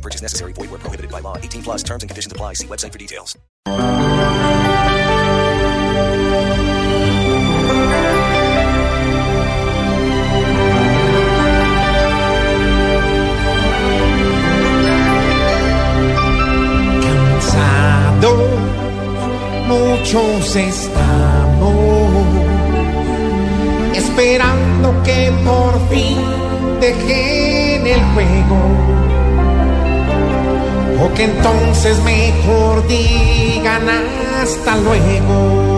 Purchase necessary. Void where prohibited by law. 18 plus terms and conditions apply. See website for details. Cansados, muchos estamos esperando que por fin dejen el juego. O que entonces mejor digan hasta luego.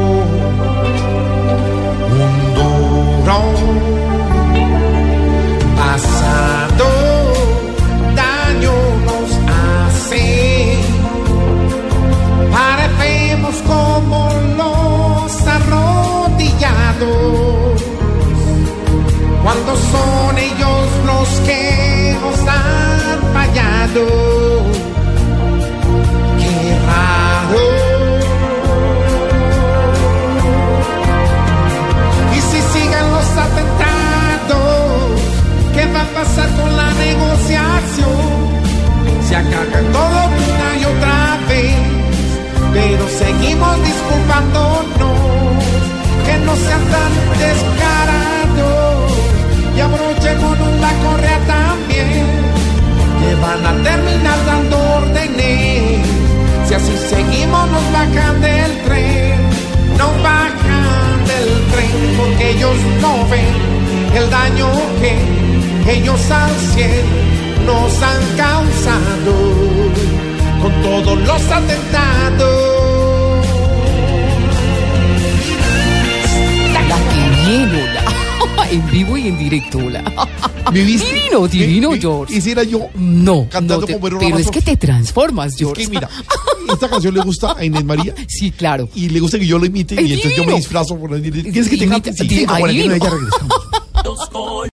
Daño que ellos al cielo nos han causado con todos los atentados. La hola. En vivo y en directo, hola. ¿Me viste? Divino, divino, Me- me- George. Hiciera yo No, cantando no te- como pero es que te transformas, Es George. que mira, esta canción le gusta a Inés María Sí, claro. y le gusta que yo lo imite ¡Es y entonces yo me divino! disfrazo por ¿Quieres que te cante? Sí, ay, cuarenta y los